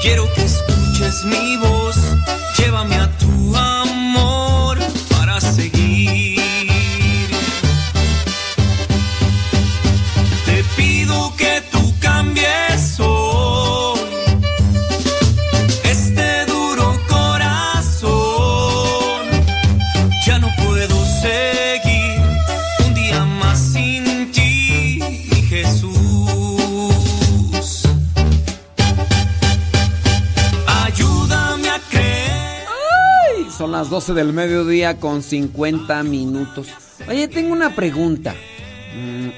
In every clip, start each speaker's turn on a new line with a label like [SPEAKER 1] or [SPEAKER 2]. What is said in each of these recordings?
[SPEAKER 1] Quiero que escuches mi voz,
[SPEAKER 2] las 12 del mediodía con 50 minutos. Oye, tengo una pregunta. Mm,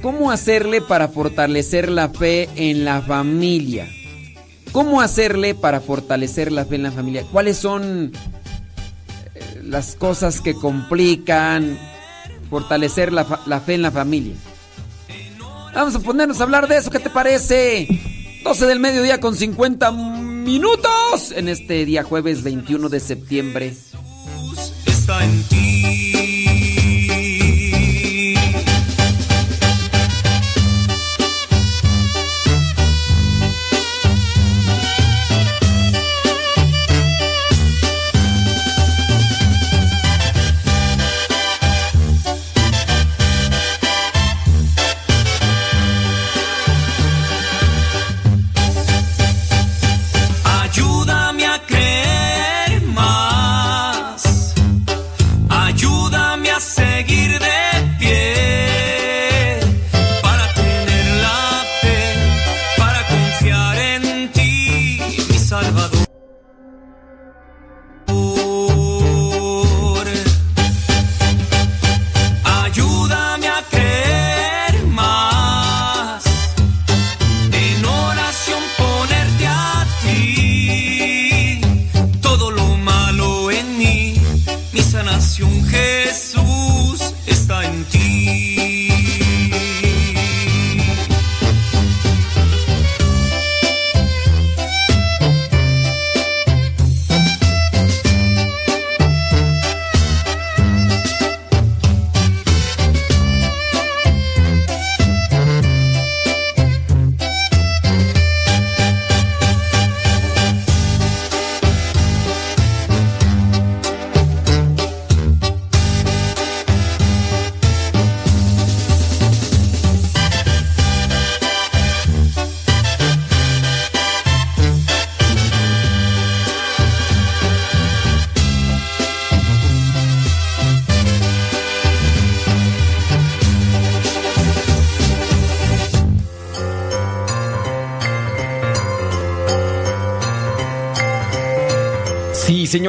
[SPEAKER 2] ¿Cómo hacerle para fortalecer la fe en la familia? ¿Cómo hacerle para fortalecer la fe en la familia? ¿Cuáles son eh, las cosas que complican fortalecer la, la fe en la familia? Vamos a ponernos a hablar de eso, ¿qué te parece? 12 del mediodía con 50 minutos en este día jueves 21 de septiembre.
[SPEAKER 1] está en ti.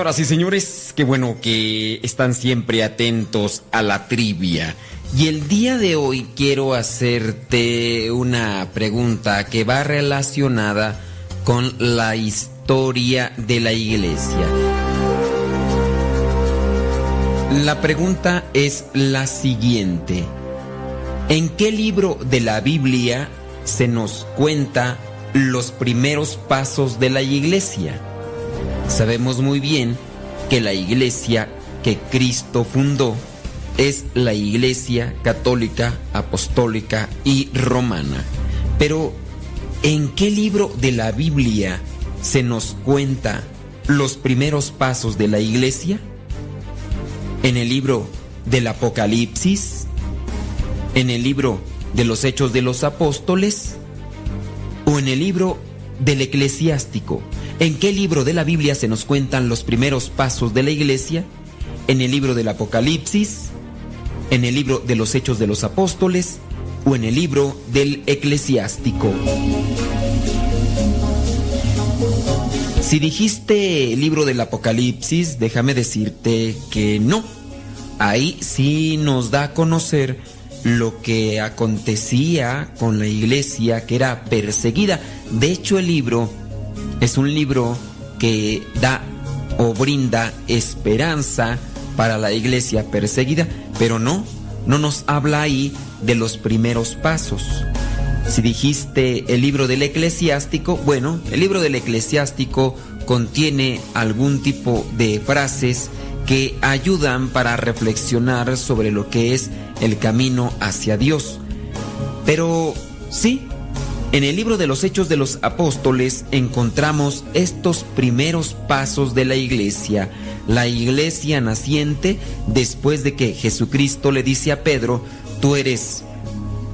[SPEAKER 3] Señoras y señores, qué bueno que están siempre atentos a la trivia. Y el día de hoy quiero hacerte una pregunta que va relacionada con la historia de la iglesia. La pregunta es la siguiente. ¿En qué libro de la Biblia se nos cuenta los primeros pasos de la iglesia? Sabemos muy bien que la iglesia que Cristo fundó es la iglesia católica, apostólica y romana. Pero, ¿en qué libro de la Biblia se nos cuenta los primeros pasos de la iglesia? ¿En el libro del Apocalipsis? ¿En el libro de los Hechos de los Apóstoles? ¿O en el libro del Eclesiástico? ¿En qué libro de la Biblia se nos cuentan los primeros pasos de la iglesia? ¿En el libro del Apocalipsis? ¿En el libro de los Hechos de los Apóstoles? ¿O en el libro del Eclesiástico? Si dijiste el libro del Apocalipsis, déjame decirte que no. Ahí sí nos da a conocer lo que acontecía con la iglesia que era perseguida. De hecho, el libro es un libro que da o brinda esperanza para la iglesia perseguida, pero no, no nos habla ahí de los primeros pasos. Si dijiste el libro del eclesiástico, bueno, el libro del eclesiástico contiene algún tipo de frases que ayudan para reflexionar sobre lo que es el camino hacia Dios. Pero sí,
[SPEAKER 4] En el libro de los Hechos de los Apóstoles encontramos estos primeros pasos de la iglesia, la iglesia naciente después de que Jesucristo le dice a Pedro, tú eres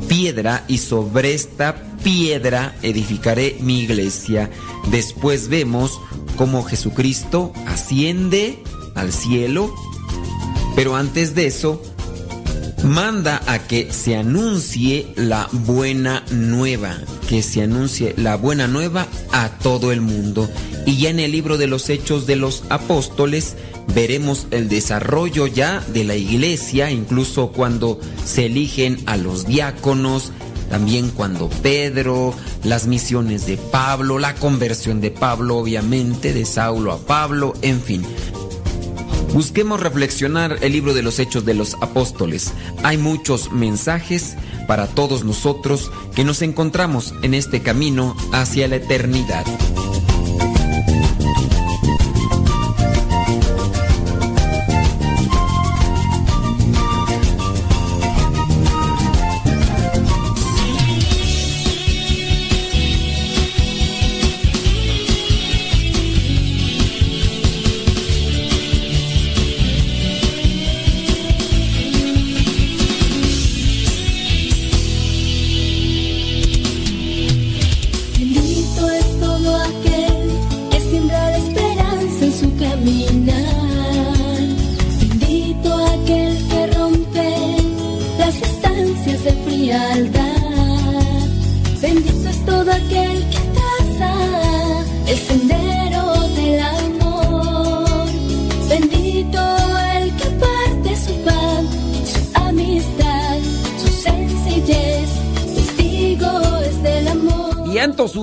[SPEAKER 4] piedra y sobre esta piedra edificaré mi iglesia. Después vemos cómo Jesucristo asciende al cielo, pero antes de eso manda a que se anuncie la buena nueva, que se anuncie la buena nueva a todo el mundo. Y ya en el libro de los Hechos de los Apóstoles veremos el desarrollo ya de la iglesia, incluso cuando se eligen a los diáconos, también cuando Pedro, las misiones de Pablo, la conversión de Pablo, obviamente, de Saulo a Pablo, en fin. Busquemos reflexionar el libro de los Hechos de los Apóstoles. Hay muchos mensajes para todos nosotros que nos encontramos en este camino hacia la eternidad.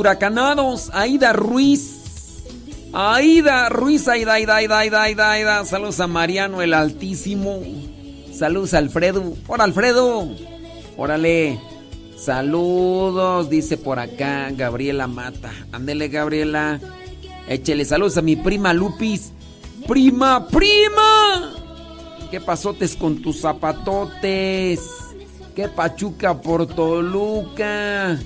[SPEAKER 3] Huracanados. Aida Ruiz. Aida Ruiz, Aida, Aida, Aida, Aida, Aida, Aida. Saludos a Mariano el Altísimo. Saludos a Alfredo. Hola Alfredo. Órale. Saludos, dice por acá Gabriela Mata. Ándele Gabriela. Échele saludos a mi prima Lupis. Prima, prima. ¿Qué pasotes con tus zapatotes? ¿Qué pachuca por Toluca?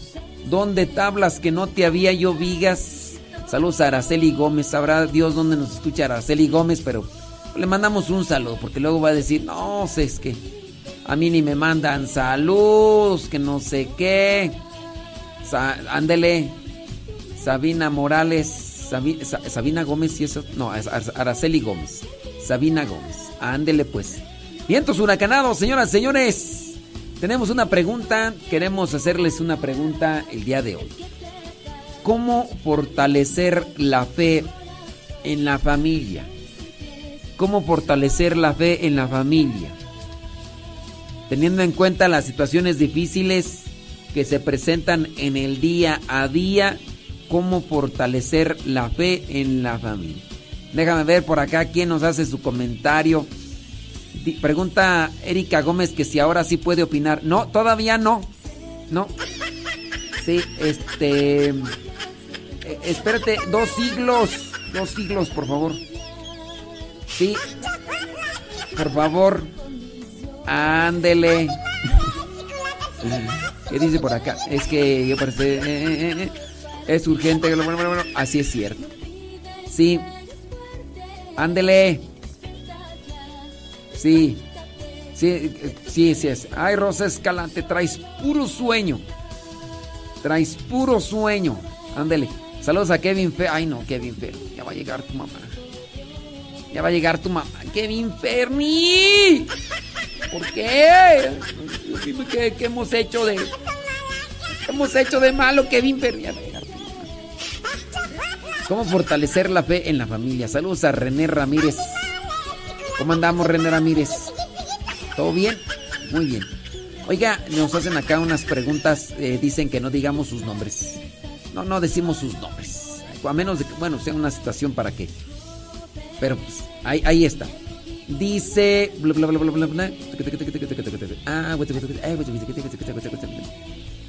[SPEAKER 3] ¿Dónde tablas que no te había yo vigas? Saludos a Araceli Gómez. Sabrá Dios dónde nos escucha Araceli Gómez, pero le mandamos un saludo porque luego va a decir, no es que a mí ni me mandan saludos, que no sé qué. ándele, Sabina Morales, Sabina Gómez y eso, no, Araceli Gómez. Sabina Gómez, ándele pues. Vientos huracanados, señoras, señores. Tenemos una pregunta, queremos hacerles una pregunta el día de hoy. ¿Cómo fortalecer la fe en la familia? ¿Cómo fortalecer la fe en la familia? Teniendo en cuenta las situaciones difíciles que se presentan en el día a día, ¿cómo fortalecer la fe en la familia? Déjame ver por acá quién nos hace su comentario. Pregunta Erika Gómez que si ahora sí puede opinar. No, todavía no. No. Sí, este. Eh, espérate, dos siglos. Dos siglos, por favor. Sí. Por favor. Ándele. ¿Qué dice por acá? Es que yo parece. Eh, eh, es urgente. Así es cierto. Sí. Ándele. Sí. Sí, sí, sí es. Ay, Rosa Escalante, traes puro sueño. Traes puro sueño. Ándele. Saludos a Kevin Fer. Ay, no, Kevin Fer. Ya va a llegar tu mamá. Ya va a llegar tu mamá. Kevin Fermi. ¿Por qué? ¿Qué, ¿Qué, hemos hecho de... ¿Qué hemos hecho de malo, Kevin Fermi? ¿Cómo fortalecer la fe en la familia? Saludos a René Ramírez. ¿Cómo andamos, René Ramírez? ¿Todo bien? Muy bien. Oiga, nos hacen acá unas preguntas. Eh, dicen que no digamos sus nombres. No, no decimos sus nombres. A menos de que, bueno, sea una situación para qué. Pero pues, ahí, ahí está. Dice.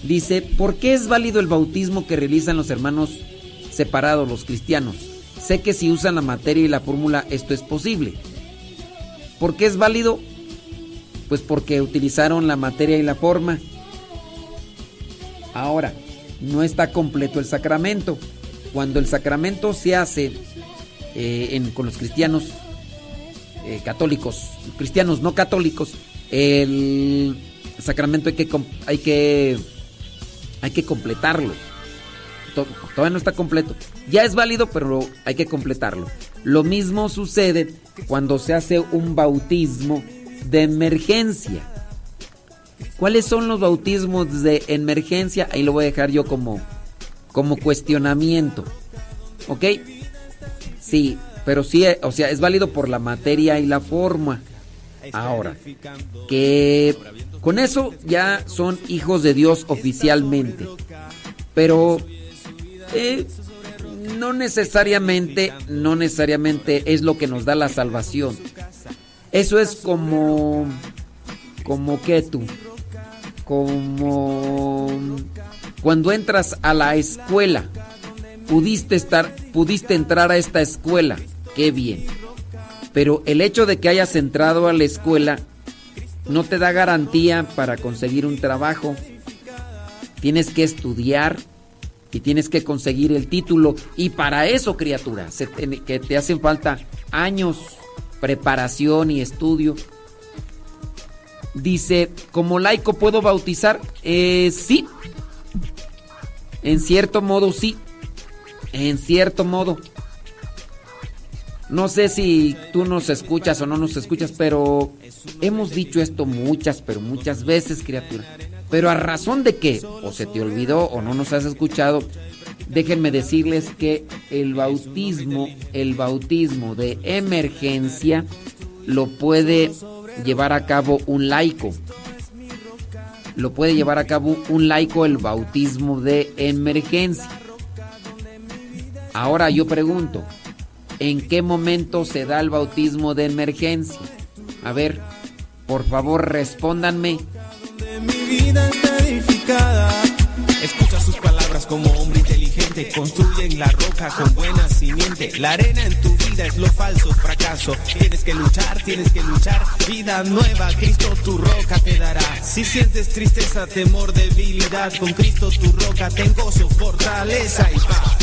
[SPEAKER 3] Dice, ¿por qué es válido el bautismo que realizan los hermanos separados, los cristianos? Sé que si usan la materia y la fórmula esto es posible. ¿Por qué es válido? Pues porque utilizaron la materia y la forma. Ahora, no está completo el sacramento. Cuando el sacramento se hace eh, con los cristianos eh, católicos, cristianos no católicos, el sacramento hay que, hay que, hay que completarlo. Todavía no está completo. Ya es válido, pero hay que completarlo. Lo mismo sucede cuando se hace un bautismo de emergencia. ¿Cuáles son los bautismos de emergencia? Ahí lo voy a dejar yo como, como cuestionamiento. ¿Ok? Sí, pero sí, o sea, es válido por la materia y la forma. Ahora, que con eso ya son hijos de Dios oficialmente. Pero eh, no necesariamente, no necesariamente es lo que nos da la salvación. Eso es como, como que tú, como cuando entras a la escuela, pudiste estar, pudiste entrar a esta escuela, qué bien. Pero el hecho de que hayas entrado a la escuela no te da garantía para conseguir un trabajo. Tienes que estudiar y tienes que conseguir el título. Y para eso, criatura, que te hacen falta años, preparación y estudio. Dice, ¿como laico puedo bautizar? Eh, sí. En cierto modo, sí. En cierto modo. No sé si tú nos escuchas o no nos escuchas, pero hemos dicho esto muchas, pero muchas veces, criatura. Pero a razón de que o se te olvidó o no nos has escuchado, déjenme decirles que el bautismo, el bautismo de emergencia lo puede llevar a cabo un laico. Lo puede llevar a cabo un laico el bautismo de emergencia. Ahora yo pregunto, ¿en qué momento se da el bautismo de emergencia? A ver, por favor, respóndanme
[SPEAKER 1] mi vida está edificada. Escucha sus palabras como hombre inteligente. Construyen la roca con buena simiente. La arena en tu vida es lo falso, fracaso. Tienes que luchar, tienes que luchar. Vida nueva, Cristo tu roca te dará. Si sientes tristeza, temor, debilidad, con Cristo tu roca tengo su fortaleza y paz.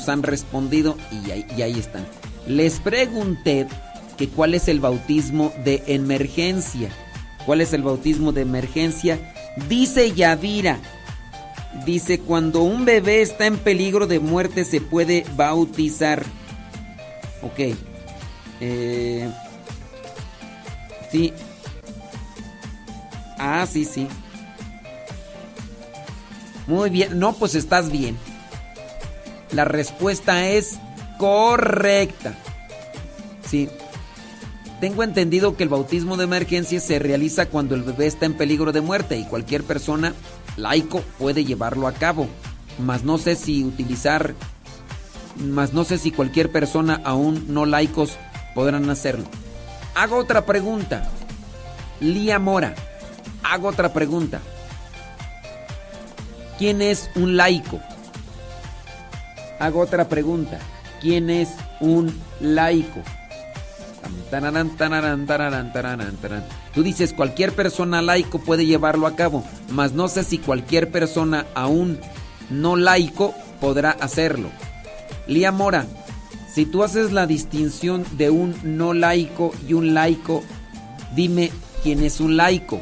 [SPEAKER 3] Nos han respondido y ahí, están. Les pregunté que cuál es el bautismo de emergencia. ¿Cuál es el bautismo de emergencia? Dice Yadira. Dice, cuando un bebé está en peligro de muerte se puede bautizar. Ok. Eh, sí. Ah, sí, sí. Muy bien, no, pues estás bien. La respuesta es correcta. Sí. Tengo entendido que el bautismo de emergencia se realiza cuando el bebé está en peligro de muerte y cualquier persona laico puede llevarlo a cabo. Mas no sé si utilizar, mas no sé si cualquier persona aún no laicos podrán hacerlo. Hago otra pregunta. Lía Mora, hago otra pregunta. ¿Quién es un laico? Hago otra pregunta. ¿Quién es un laico? Tú dices cualquier persona laico puede llevarlo a cabo, mas no sé si cualquier persona aún no laico podrá hacerlo. Lía Mora, si tú haces la distinción de un no laico y un laico, dime quién es un laico.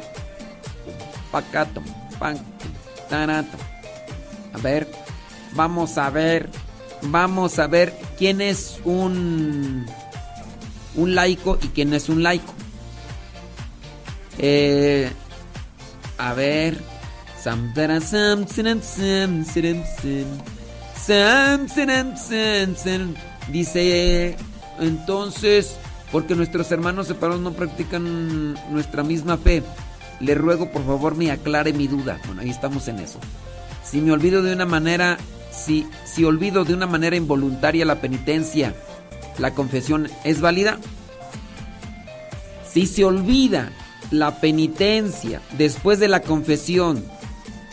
[SPEAKER 3] Pacato, pan, tarato. A ver, vamos a ver, vamos a ver quién es un un laico y quién es un laico. Eh, a ver. Dice, entonces, porque nuestros hermanos separados no practican nuestra misma fe, le ruego por favor me aclare mi duda. Bueno, ahí estamos en eso. Si me olvido de una manera, si, si olvido de una manera involuntaria la penitencia, ¿la confesión es válida? Si se olvida la penitencia después de la confesión,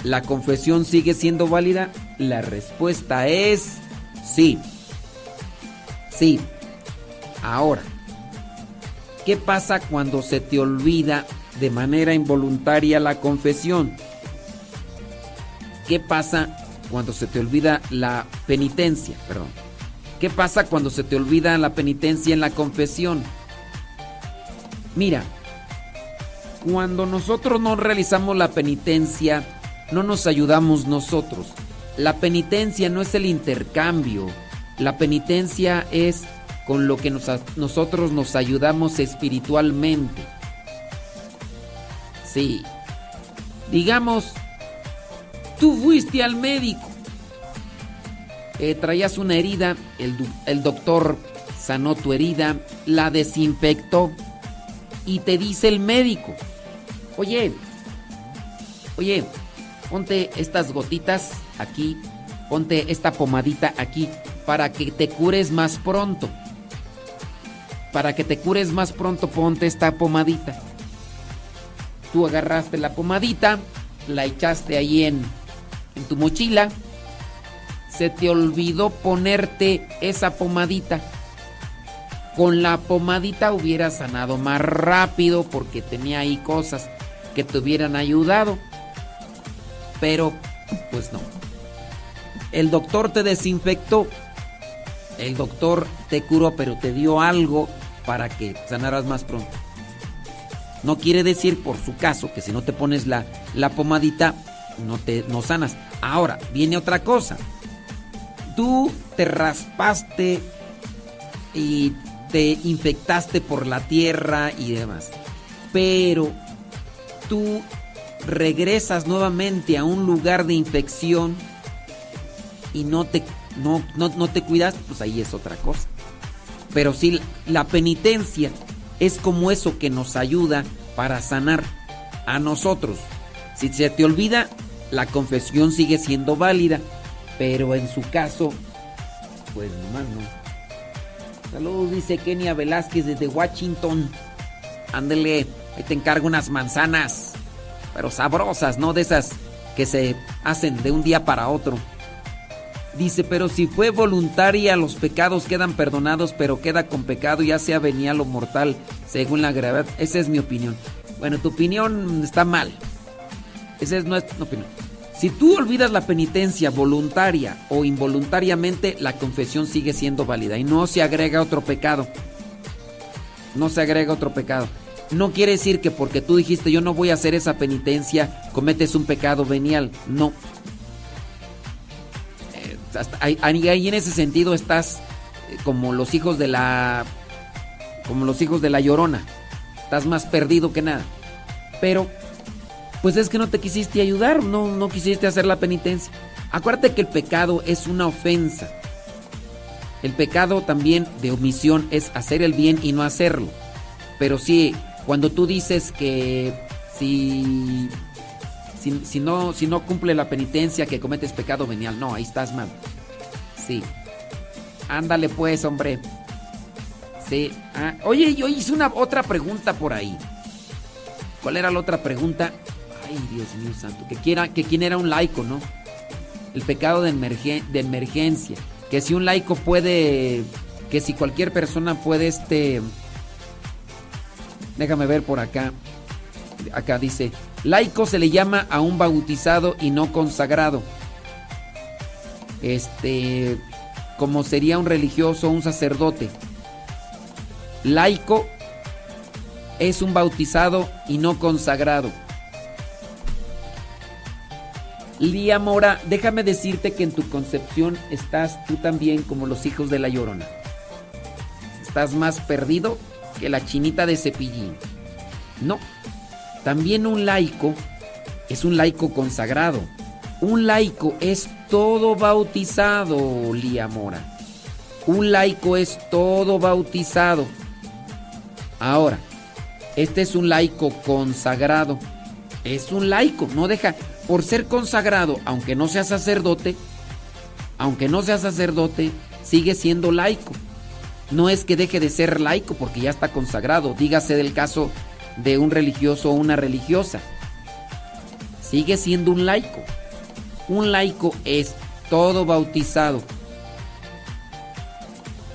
[SPEAKER 3] ¿la confesión sigue siendo válida? La respuesta es sí. Sí. Ahora, ¿qué pasa cuando se te olvida de manera involuntaria la confesión? ¿Qué pasa cuando se te olvida la penitencia? Perdón. ¿Qué pasa cuando se te olvida la penitencia en la confesión? Mira, cuando nosotros no realizamos la penitencia, no nos ayudamos nosotros. La penitencia no es el intercambio. La penitencia es con lo que nosotros nos ayudamos espiritualmente. Sí. Digamos, tú fuiste al médico. Eh, traías una herida, el, el doctor sanó tu herida, la desinfectó y te dice el médico, oye, oye, ponte estas gotitas aquí, ponte esta pomadita aquí para que te cures más pronto. Para que te cures más pronto, ponte esta pomadita. Tú agarraste la pomadita, la echaste ahí en, en tu mochila. Se te olvidó ponerte esa pomadita con la pomadita hubiera sanado más rápido porque tenía ahí cosas que te hubieran ayudado. Pero, pues no. El doctor te desinfectó. El doctor te curó, pero te dio algo para que sanaras más pronto. No quiere decir, por su caso, que si no te pones la, la pomadita, no te no sanas. Ahora, viene otra cosa. Tú te raspaste y te infectaste por la tierra y demás. Pero tú regresas nuevamente a un lugar de infección y no te, no, no, te cuidas, pues ahí es otra cosa. Pero si la penitencia es como eso que nos ayuda para sanar a nosotros. Si se te olvida, la confesión sigue siendo válida, pero en su caso, pues nomás no. Saludos, dice Kenia Velázquez desde Washington. Ándele, ahí te encargo unas manzanas, pero sabrosas, ¿no? De esas que se hacen de un día para otro. Dice, pero si fue voluntaria, los pecados quedan perdonados, pero queda con pecado, ya sea venial o mortal, según la gravedad. Esa es mi opinión. Bueno, tu opinión está mal. Esa es nuestra opinión. Si tú olvidas la penitencia voluntaria o involuntariamente, la confesión sigue siendo válida y no se agrega otro pecado. No se agrega otro pecado. No quiere decir que porque tú dijiste yo no voy a hacer esa penitencia, cometes un pecado venial. No. Eh, ahí, en ese sentido estás eh, como los hijos de la. como los hijos de la llorona. Estás más perdido que nada. Pero pues es que no te quisiste ayudar, no, no quisiste hacer la penitencia. Acuérdate que el pecado es una ofensa. El pecado también de omisión es hacer el bien y no hacerlo. Pero sí, cuando tú dices que si, si, no, si no cumple la penitencia que cometes pecado venial, no, ahí estás mal. Sí. Ándale pues, hombre. Sí. Ah, oye, yo hice una otra pregunta por ahí. ¿Cuál era la otra pregunta? Ay, Dios mío santo. Que, quiera, que quién era un laico, ¿no? El pecado de, de emergencia. Que si un laico puede. Que si cualquier persona puede este. Déjame ver por acá. Acá dice. Laico se le llama a un bautizado y no consagrado. este, como sería un religioso, un sacerdote. Laico es un bautizado y no consagrado. Lía Mora, déjame decirte que en tu concepción estás tú también como los hijos de la Llorona. Estás más perdido que la chinita de cepillín. No, también un laico es un laico consagrado. Un laico es todo bautizado, Lía Mora. Un laico es todo bautizado. Ahora, este es un laico consagrado. Es un laico, no deja, por ser consagrado, aunque no sea sacerdote, aunque no sea sacerdote, sigue siendo laico. No es que deje de ser laico porque ya está consagrado, dígase del caso de un religioso o una religiosa. Sigue siendo un laico. Un laico es todo bautizado.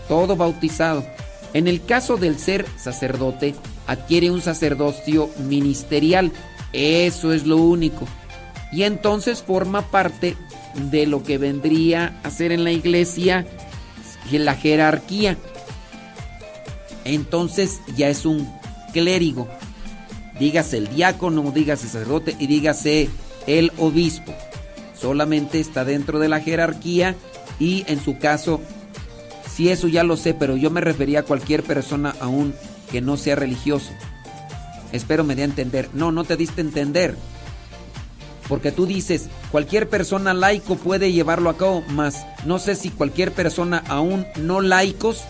[SPEAKER 3] Todo bautizado. En el caso del ser sacerdote, adquiere un sacerdocio ministerial. Eso es lo único. Y entonces forma parte de lo que vendría a ser en la iglesia la jerarquía. Entonces ya es un clérigo. Dígase el diácono, dígase sacerdote y dígase el obispo. Solamente está dentro de la jerarquía y en su caso, si eso ya lo sé, pero yo me refería a cualquier persona aún que no sea religioso. Espero me dé a entender. No, no te diste a entender. Porque tú dices, cualquier persona laico puede llevarlo a cabo, más no sé si cualquier persona aún no laicos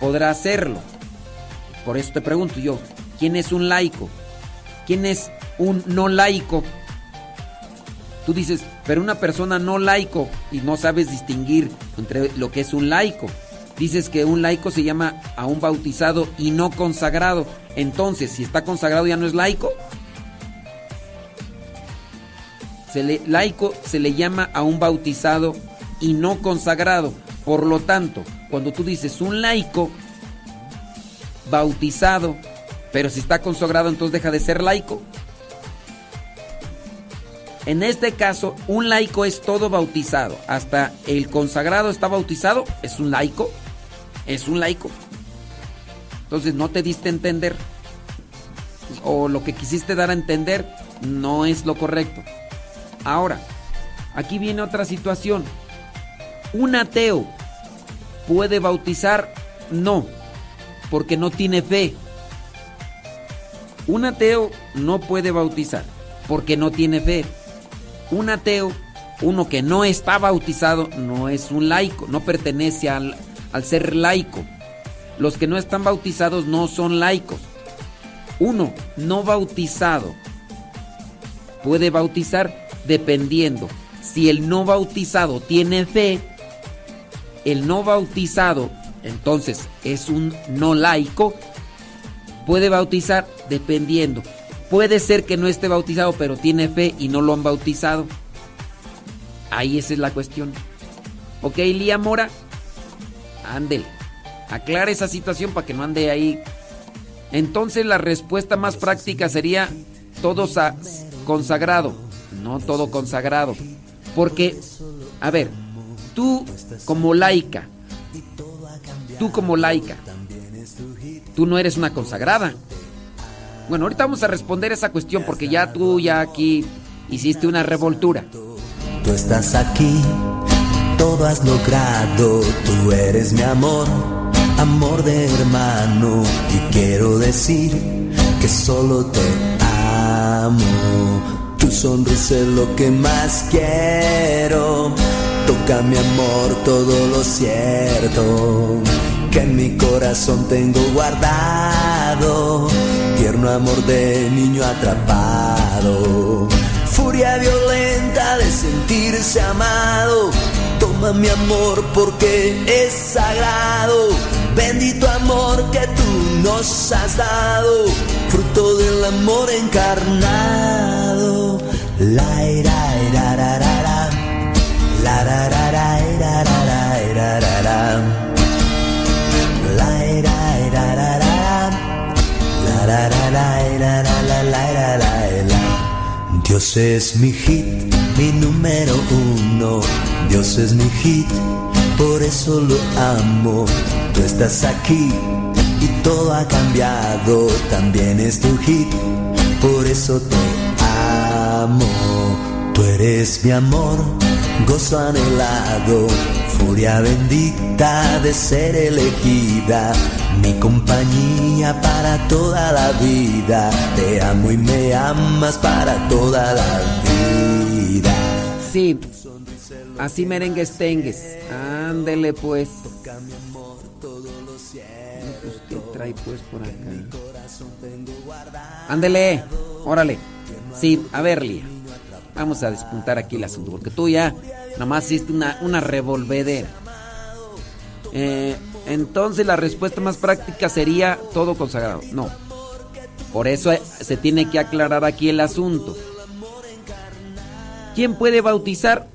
[SPEAKER 3] podrá hacerlo. Por eso te pregunto yo, ¿quién es un laico? ¿Quién es un no laico? Tú dices, pero una persona no laico y no sabes distinguir entre lo que es un laico. Dices que un laico se llama a un bautizado y no consagrado. Entonces, si está consagrado ya no es laico. Se le, laico se le llama a un bautizado y no consagrado. Por lo tanto, cuando tú dices un laico bautizado, pero si está consagrado entonces deja de ser laico. En este caso, un laico es todo bautizado. Hasta el consagrado está bautizado, es un laico. Es un laico. Entonces no te diste a entender. O lo que quisiste dar a entender no es lo correcto. Ahora, aquí viene otra situación. ¿Un ateo puede bautizar? No, porque no tiene fe. Un ateo no puede bautizar porque no tiene fe. Un ateo, uno que no está bautizado, no es un laico, no pertenece al, ser laico. Los que no están bautizados no son laicos. Uno no bautizado puede bautizar dependiendo. Si el no bautizado tiene fe, el no bautizado entonces es un no laico, puede bautizar dependiendo. Puede ser que no esté bautizado, pero tiene fe y no lo han bautizado. Ahí esa es la cuestión. Ok, Lía Mora, ándele. Aclara esa situación para que no ande ahí. Entonces la respuesta más práctica sería todo consagrado, no todo consagrado. Porque, a ver, tú como laica, tú como laica, tú no eres una consagrada. Bueno, ahorita vamos a responder esa cuestión porque ya tú ya aquí hiciste una revoltura.
[SPEAKER 5] Tú estás aquí, todo has logrado, tú eres mi amor, amor de hermano y quiero decir que solo te amo. Sonrisa es lo que más quiero. Toca mi amor todo lo cierto que en mi corazón tengo guardado tierno amor de niño atrapado, furia violenta de sentirse amado. Toma mi amor porque es sagrado, bendito amor que tú nos has dado, fruto del amor encarnado. Dios es mi hit, mi número uno. Dios es mi hit, por eso lo amo. Tú estás aquí y todo ha cambiado. También es tu hit, por eso te. Tú eres mi amor, gozo anhelado, furia bendita de ser elegida mi compañía para toda la vida. Te amo y me amas para toda la vida.
[SPEAKER 3] Sí, así merengues tengues. Ándele pues. ¿Qué trae pues por acá? Ándele, órale. Sí, a ver, Lía. Vamos a despuntar aquí el asunto, porque tú ya nomás hiciste una, una revolvedera. Eh, entonces la respuesta más práctica sería todo consagrado. No. Por eso se tiene que aclarar aquí el asunto. ¿Quién puede bautizar?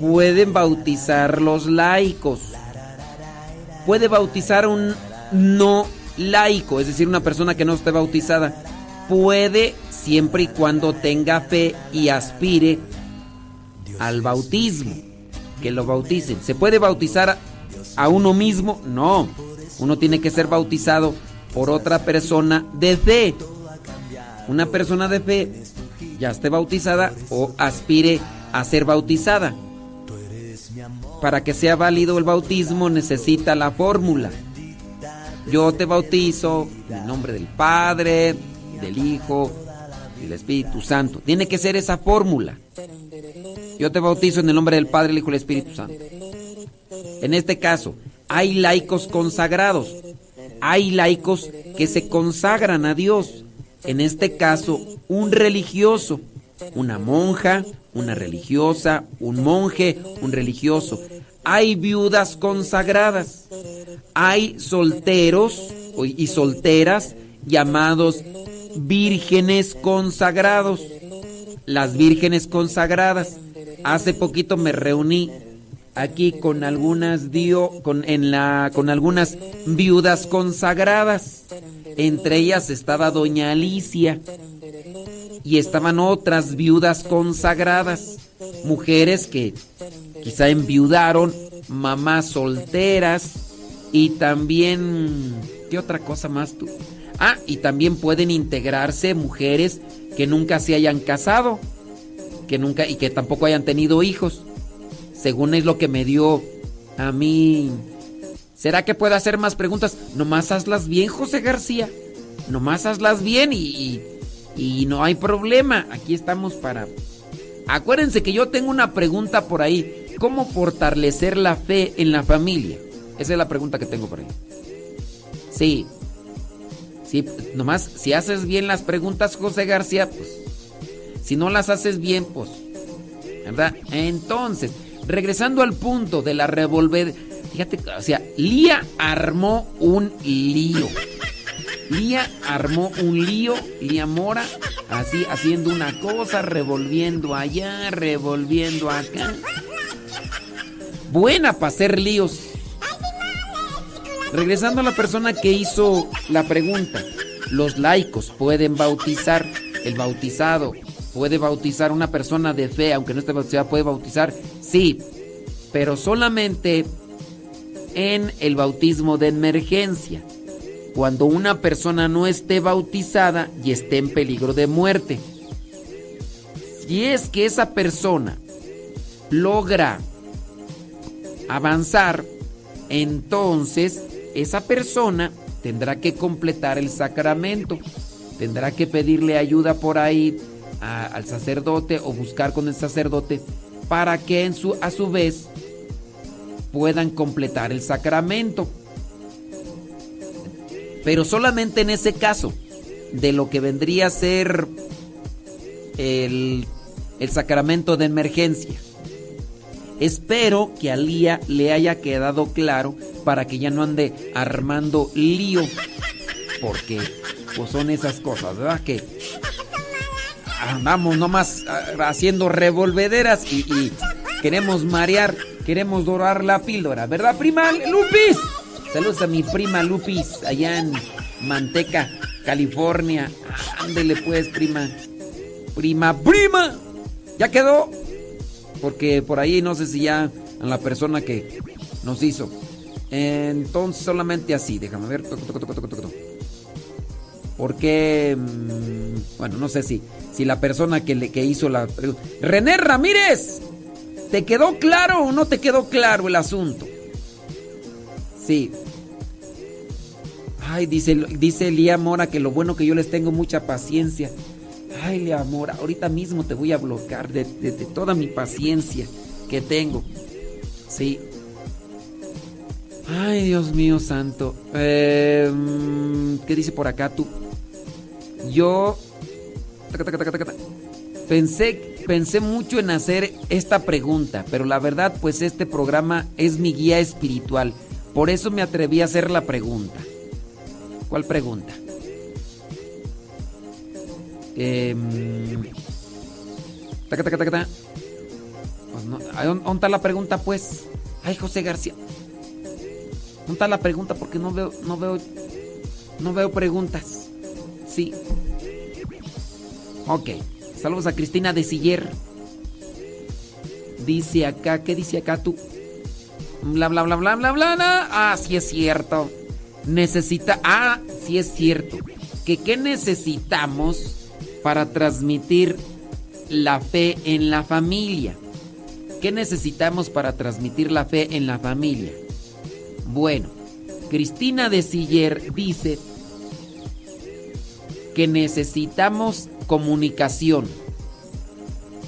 [SPEAKER 3] Pueden bautizar los laicos. Puede bautizar un no laico, es decir, una persona que no esté bautizada. Puede siempre y cuando tenga fe y aspire al bautismo, que lo bauticen. Se puede bautizar a uno mismo, no. Uno tiene que ser bautizado por otra persona de fe. Una persona de fe ya esté bautizada o aspire a ser bautizada. Para que sea válido el bautismo necesita la fórmula. Yo te bautizo en el nombre del Padre, del Hijo y del Espíritu Santo. Tiene que ser esa fórmula. Yo te bautizo en el nombre del Padre, el Hijo y el Espíritu Santo. En este caso, hay laicos consagrados. Hay laicos que se consagran a Dios. En este caso, un religioso, una monja, una religiosa, un monje, un religioso. Hay viudas consagradas. Hay solteros y solteras llamados vírgenes consagrados. Las vírgenes consagradas. Hace poquito me reuní aquí con algunas dio con en la con algunas viudas consagradas. Entre ellas estaba doña Alicia y estaban otras viudas consagradas, mujeres que quizá enviudaron, mamás solteras y también ¿qué otra cosa más tú? Ah, y también pueden integrarse mujeres que nunca se hayan casado, que nunca y que tampoco hayan tenido hijos según es lo que me dio a mí. ¿Será que puedo hacer más preguntas? Nomás hazlas bien, José García. Nomás hazlas bien y, y, no hay problema. Aquí estamos para... Acuérdense que yo tengo una pregunta por ahí. ¿Cómo fortalecer la fe en la familia? Esa es la pregunta que tengo por ahí. Sí. Nomás si haces bien las preguntas, José García, pues... Si no las haces bien, pues... ¿Verdad? Entonces, regresando al punto de la revolver, fíjate, o sea, Lía armó un lío. Lía armó un lío, Lía Mora, así haciendo una cosa, revolviendo allá, revolviendo acá. Buena para hacer líos. Regresando a la persona que hizo la pregunta, los laicos pueden bautizar, el bautizado puede bautizar una persona de fe, aunque no esté bautizada, puede bautizar, sí, pero solamente en el bautismo de emergencia, cuando una persona no esté bautizada y esté en peligro de muerte. Si es que esa persona logra avanzar, entonces esa persona tendrá que completar el sacramento, tendrá que pedirle ayuda por ahí al sacerdote o buscar con el sacerdote para que en su, a su vez puedan completar el sacramento. Pero solamente en ese caso de lo que vendría a ser el, el sacramento de emergencia. Espero que a Lía le haya quedado claro para que ya no ande armando lío. Porque pues son esas cosas, ¿verdad? Que andamos nomás ah, haciendo revolvederas y, queremos marear, queremos dorar la píldora, ¿verdad, prima Lupis? Saludos a mi prima Lupis allá en Manteca, California. Ándele pues, prima. Prima, prima. ¿Ya quedó? porque por ahí no sé si ya a la persona que nos hizo. Entonces solamente así, déjame ver. Porque, mm, bueno, no sé si, si la persona que, le, que hizo la pregunta... René Ramírez, ¿te quedó claro o no te quedó claro el asunto? Sí. Ay, dice, dice Lía Mora que lo bueno que yo les tengo mucha paciencia. Ay, Lía Mora, ahorita mismo te voy a bloquear de, de toda mi paciencia que tengo. Sí. Ay, Dios mío santo. Eh, ¿Qué dice por acá tú? Yo pensé, pensé mucho en hacer esta pregunta, pero la verdad, pues este programa es mi guía espiritual. Por eso me atreví a hacer la pregunta. ¿Cuál pregunta? Eh, pues no, ¿Dónde está la pregunta, pues? Ay, José García. ¿Dónde está la pregunta? Porque no veo, no veo, no veo preguntas. Sí. Ok. Saludos a Cristina de Siller. Dice acá, ¿qué dice acá tú? Bla, bla, bla, bla, bla, bla. Ah, sí es cierto. Necesita. Ah, sí es cierto. Que qué necesitamos para transmitir la fe en la familia. ¿Qué necesitamos para transmitir la fe en la familia? Bueno, Cristina de Siller dice que necesitamos comunicación.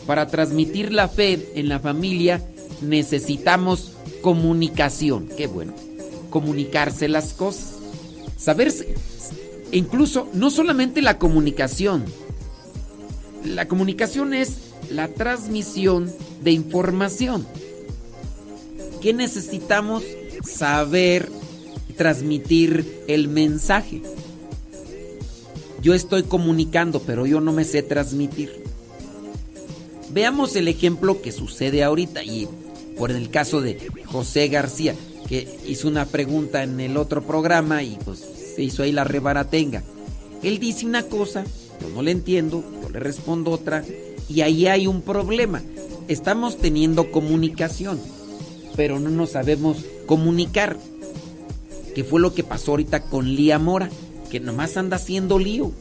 [SPEAKER 3] Para transmitir la fe en la familia necesitamos comunicación. Qué bueno. Comunicarse las cosas. Saberse. Incluso no solamente la comunicación. La comunicación es la transmisión de información. ¿Qué necesitamos? Saber transmitir el mensaje yo estoy comunicando, pero yo no me sé transmitir. Veamos el ejemplo que sucede ahorita y por el caso de José García, que hizo una pregunta en el otro programa y pues se hizo ahí la rebaratenga. Él dice una cosa, yo no le entiendo, yo le respondo otra y ahí hay un problema. Estamos teniendo comunicación, pero no nos sabemos comunicar. ¿Qué fue lo que pasó ahorita con Lía Mora? que nomás anda haciendo lío.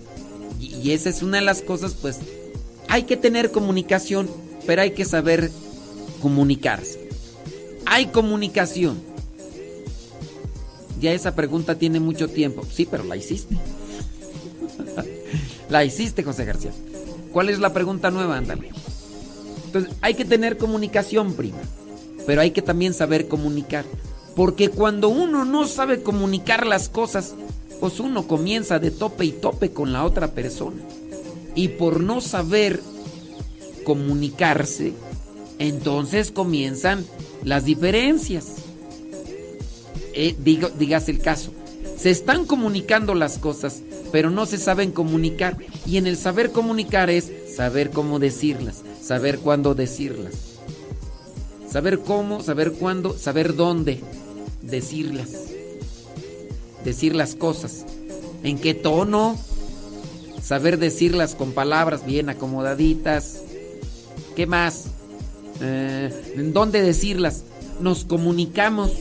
[SPEAKER 3] Y, esa es una de las cosas, pues, hay que tener comunicación, pero hay que saber comunicarse. Hay comunicación. Ya esa pregunta tiene mucho tiempo. Sí, pero la hiciste. la hiciste, José García. ¿Cuál es la pregunta nueva? Ándale. Entonces, hay que tener comunicación, prima. Pero hay que también saber comunicar. Porque cuando uno no sabe comunicar las cosas, pues uno comienza de tope y tope con la otra persona. Y por no saber comunicarse, entonces comienzan las diferencias. Eh, el caso. Se están comunicando las cosas, pero no se saben comunicar. Y en el saber comunicar es saber cómo decirlas, saber cuándo decirlas. Saber cómo, saber cuándo, saber dónde decirlas decir las cosas, en qué tono, saber decirlas con palabras bien acomodaditas. ¿Qué más? Eh, ¿En dónde decirlas? Nos comunicamos.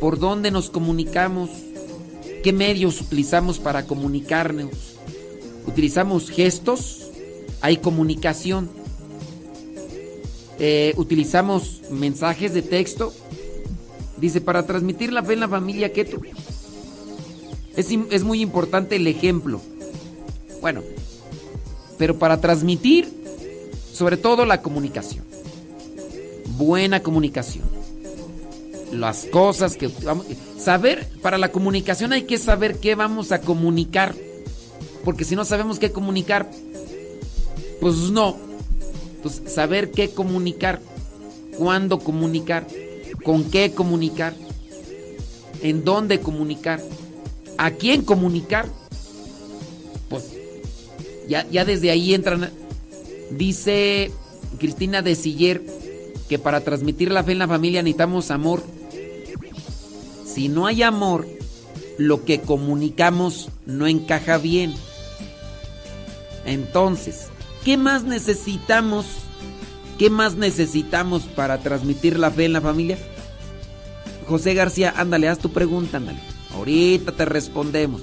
[SPEAKER 3] ¿Por dónde nos comunicamos? ¿Qué medios utilizamos para comunicarnos? ¿Utilizamos gestos? Hay comunicación. Eh, ¿Utilizamos mensajes de texto? Dice, para transmitir la fe en la familia, ¿qué tú? Es, muy importante el ejemplo. Bueno, pero para transmitir, sobre todo la comunicación. Buena comunicación. Las cosas que vamos... Saber, para la comunicación hay que saber qué vamos a comunicar. Porque si no sabemos qué comunicar, pues no. Entonces, saber qué comunicar, cuándo comunicar, con qué comunicar, en dónde comunicar a quién comunicar, pues ya, ya desde ahí entran. Dice Cristina de Siller que para transmitir la fe en la familia necesitamos amor. Si no hay amor, lo que comunicamos no encaja bien. Entonces, ¿qué más necesitamos ¿Qué más necesitamos para transmitir la fe en la familia? José García, ándale, haz tu pregunta, ándale. Ahorita te respondemos.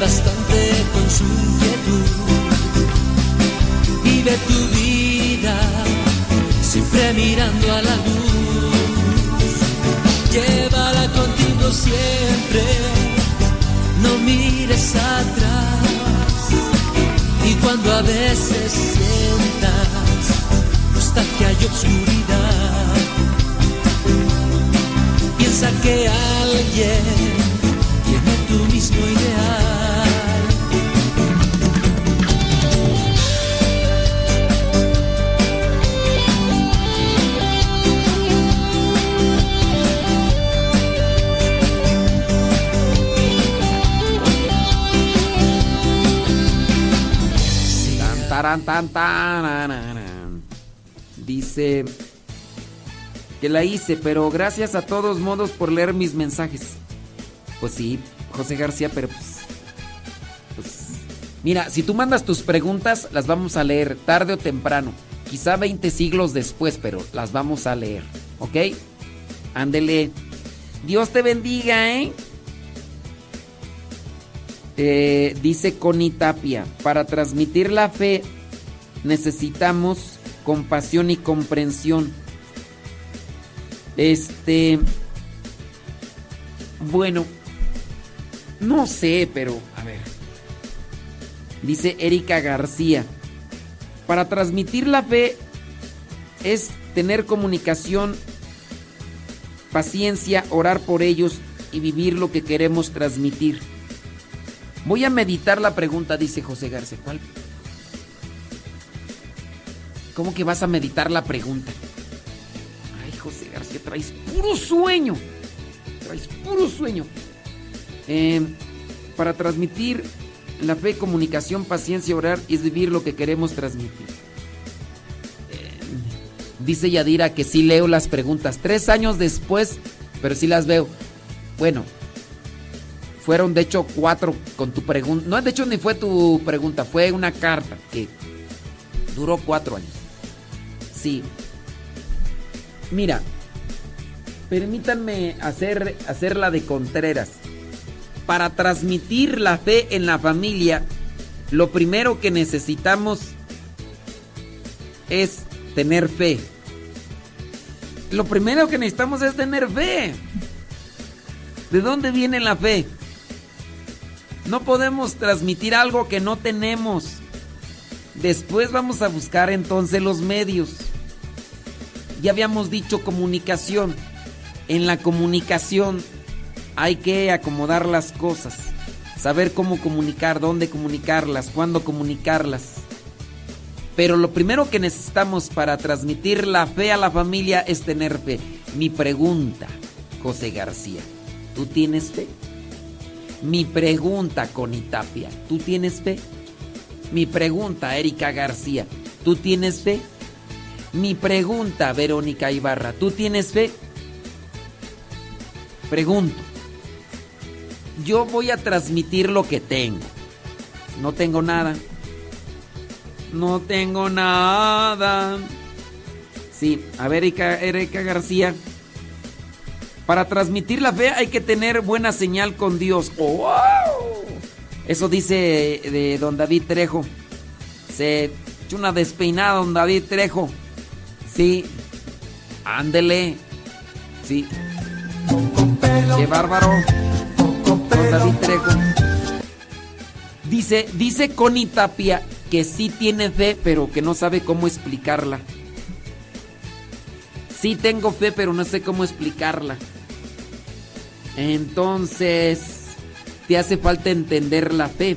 [SPEAKER 5] Bastante con su inquietud. Vive tu vida siempre mirando a la luz. Llévala contigo siempre, no mires atrás. Y cuando a veces sientas nostalgia y obscuridad, piensa que alguien
[SPEAKER 3] taran, tan, taranaran. Dice que la hice, pero gracias a todos modos por leer mis mensajes. Pues sí, José García, pero pues, pues, Mira, si tú mandas tus preguntas, las vamos a leer tarde o temprano. Quizá 20 siglos después, pero las vamos a leer. ¿Ok? Ándele. Dios te bendiga, ¿eh? Eh, dice Connie Tapia, para transmitir la fe necesitamos compasión y comprensión. Este, bueno, no sé, pero a ver. Dice Erika García, para transmitir la fe es tener comunicación, paciencia, orar por ellos y vivir lo que queremos transmitir. Voy a meditar la pregunta, dice José García. ¿Cuál? ¿Cómo que vas a meditar la pregunta? Ay, José García, traes puro sueño. Traes puro sueño. Eh, para transmitir la fe, comunicación, paciencia, orar es vivir lo que queremos transmitir. Eh, dice Yadira que sí leo las preguntas. Tres años después, pero sí las veo. Bueno, fueron de hecho cuatro con tu pregunta. No, de hecho ni fue tu pregunta, fue una carta que duró cuatro años. Sí. Mira, permítanme hacer, hacerla de Contreras. Para transmitir la fe en la familia, lo primero que necesitamos es tener fe. Lo primero que necesitamos es tener fe. ¿De dónde viene la fe? No podemos transmitir algo que no tenemos. Después vamos a buscar entonces los medios. Ya habíamos dicho comunicación. En la comunicación hay que acomodar las cosas. Saber cómo comunicar, dónde comunicarlas, cuándo comunicarlas. Pero lo primero que necesitamos para transmitir la fe a la familia es tener fe. Mi pregunta, José García, ¿tú tienes fe? Mi pregunta, Connie Tapia, ¿tú tienes fe? Mi pregunta, Erika García, ¿tú tienes fe? Mi pregunta, Verónica Ibarra, ¿tú tienes fe? Pregunto. Yo voy a transmitir lo que tengo. No tengo nada. No tengo nada. Sí, a ver, Erika, Erika García. Para transmitir la fe hay que tener buena señal con Dios. ¡Oh, wow! Eso dice de don David Trejo. Se echó una despeinada don David Trejo. Sí. Ándele. Sí. Qué bárbaro. Con David Trejo. Dice, dice Connie Tapia que sí tiene fe, pero que no sabe cómo explicarla. Sí tengo fe, pero no sé cómo explicarla. Entonces, te hace falta entender la fe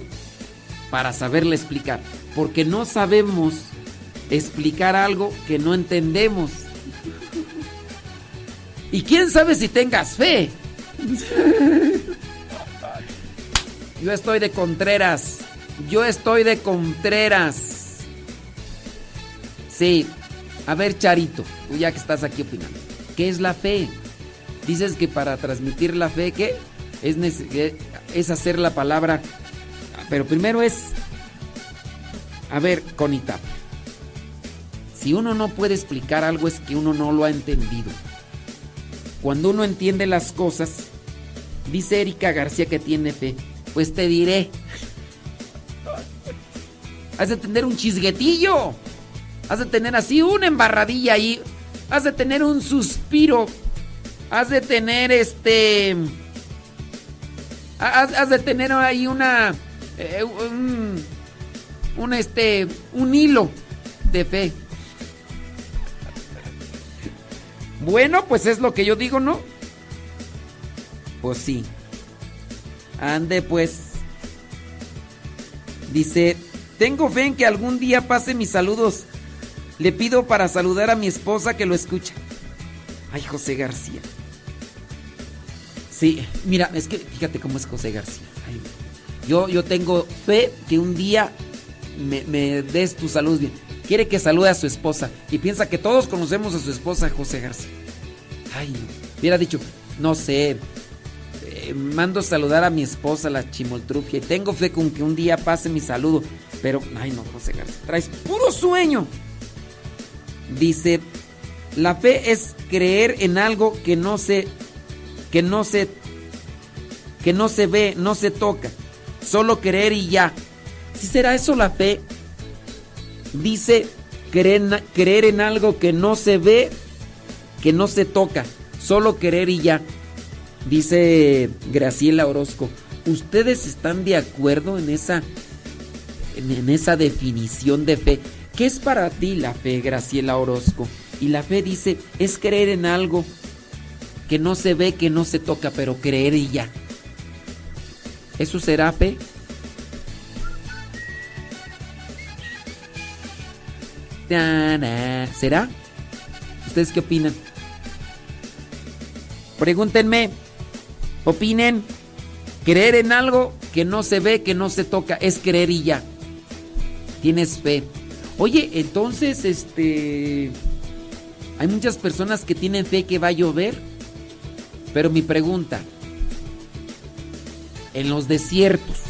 [SPEAKER 3] para saberla explicar. Porque no sabemos explicar algo que no entendemos. Y quién sabe si tengas fe. Yo estoy de Contreras. Yo estoy de Contreras. Sí. A ver, Charito, ya que estás aquí opinando. ¿Qué es la fe? Dices que para transmitir la fe, ¿qué? Es, es hacer la palabra. Pero primero es. A ver, Conita. Si uno no puede explicar algo es que uno no lo ha entendido. Cuando uno entiende las cosas, dice Erika García que tiene fe, pues te diré. Has de tener un chisguetillo. Has de tener así una embarradilla ahí. Has de tener un suspiro. Has de tener este. Has, de tener ahí una. Eh, un, un, este. Un hilo de fe. Bueno, pues es lo que yo digo, ¿no? Pues sí. Ande pues. Dice, tengo fe en que algún día pase mis saludos. Le pido para saludar a mi esposa que lo escucha. Ay, José García. Sí, mira, es que fíjate cómo es José García. yo, yo tengo fe que un día me, des tu salud bien. Quiere que salude a su esposa y piensa que todos conocemos a su esposa José García. Ay, no. Hubiera dicho, no sé, eh, mando saludar a mi esposa, la chimoltrufia, y tengo fe con que un día pase mi saludo. Pero, ay no, José García, traes puro sueño. Dice, la fe es creer en algo que no se, que no se, que no se ve, no se toca. Solo creer y ya. Si será eso la fe, dice creer, creer en algo que no se ve, que no se toca. Solo querer y ya. Dice Graciela Orozco. ¿Ustedes están de acuerdo en esa en, esa definición de fe. ¿Qué es para ti la fe, Graciela Orozco? Y la fe dice, es creer en algo que no se ve, que no se toca, pero creer y ya. ¿Eso será fe? ¿Será? ¿Ustedes qué opinan? Pregúntenme, opinen. Creer en algo que no se ve, que no se toca, es creer y ya tienes fe. Oye, entonces, este... Hay muchas personas que tienen fe que va a llover. Pero mi pregunta, en los desiertos,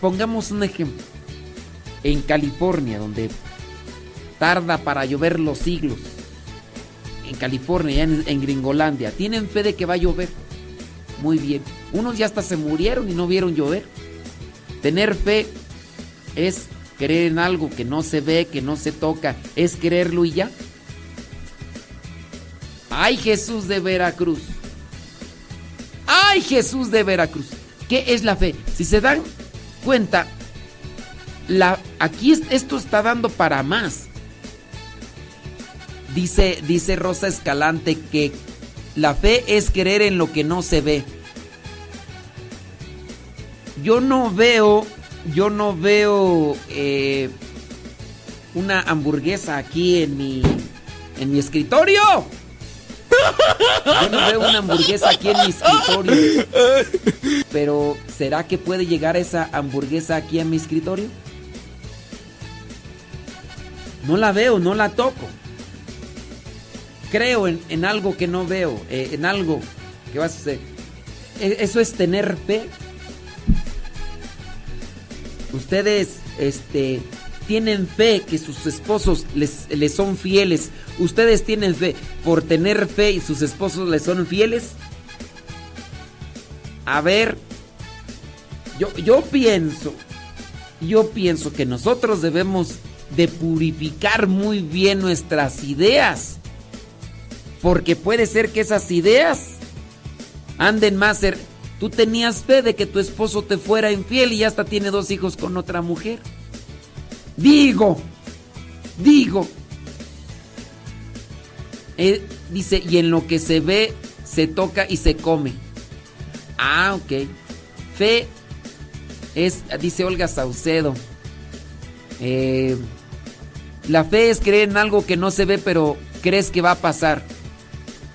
[SPEAKER 3] pongamos un ejemplo, en California, donde tarda para llover los siglos, en California, en, en Gringolandia, ¿tienen fe de que va a llover? Muy bien. Unos ya hasta se murieron y no vieron llover. Tener fe es creer en algo que no se ve, que no se toca, es creerlo y ya. Ay Jesús de Veracruz. Ay Jesús de Veracruz. ¿Qué es la fe? Si se dan cuenta, aquí esto está dando para más. Dice, dice Rosa Escalante que la fe es creer en lo que no se ve. Yo no veo yo no veo eh, una hamburguesa aquí en mi, en mi escritorio. Yo no veo una hamburguesa aquí en mi escritorio. Pero, ¿será que puede llegar esa hamburguesa aquí en mi escritorio? No la veo, no la toco. Creo en, algo que no veo, eh, en algo que va a suceder. E, eso es tener fe ustedes este, tienen fe que sus esposos les, les, son fieles, ustedes tienen fe por tener fe y sus esposos les son fieles. A ver, yo, yo pienso, yo pienso que nosotros debemos de purificar muy bien nuestras ideas. Porque puede ser que esas ideas anden más... Tú tenías fe de que tu esposo te fuera infiel y ya hasta tiene dos hijos con otra mujer. Digo, digo. Eh, dice, y en lo que se ve, se toca y se come. Ah, ok. Fe es, dice Olga Saucedo. Eh, la fe es creer en algo que no se ve, pero crees que va a pasar.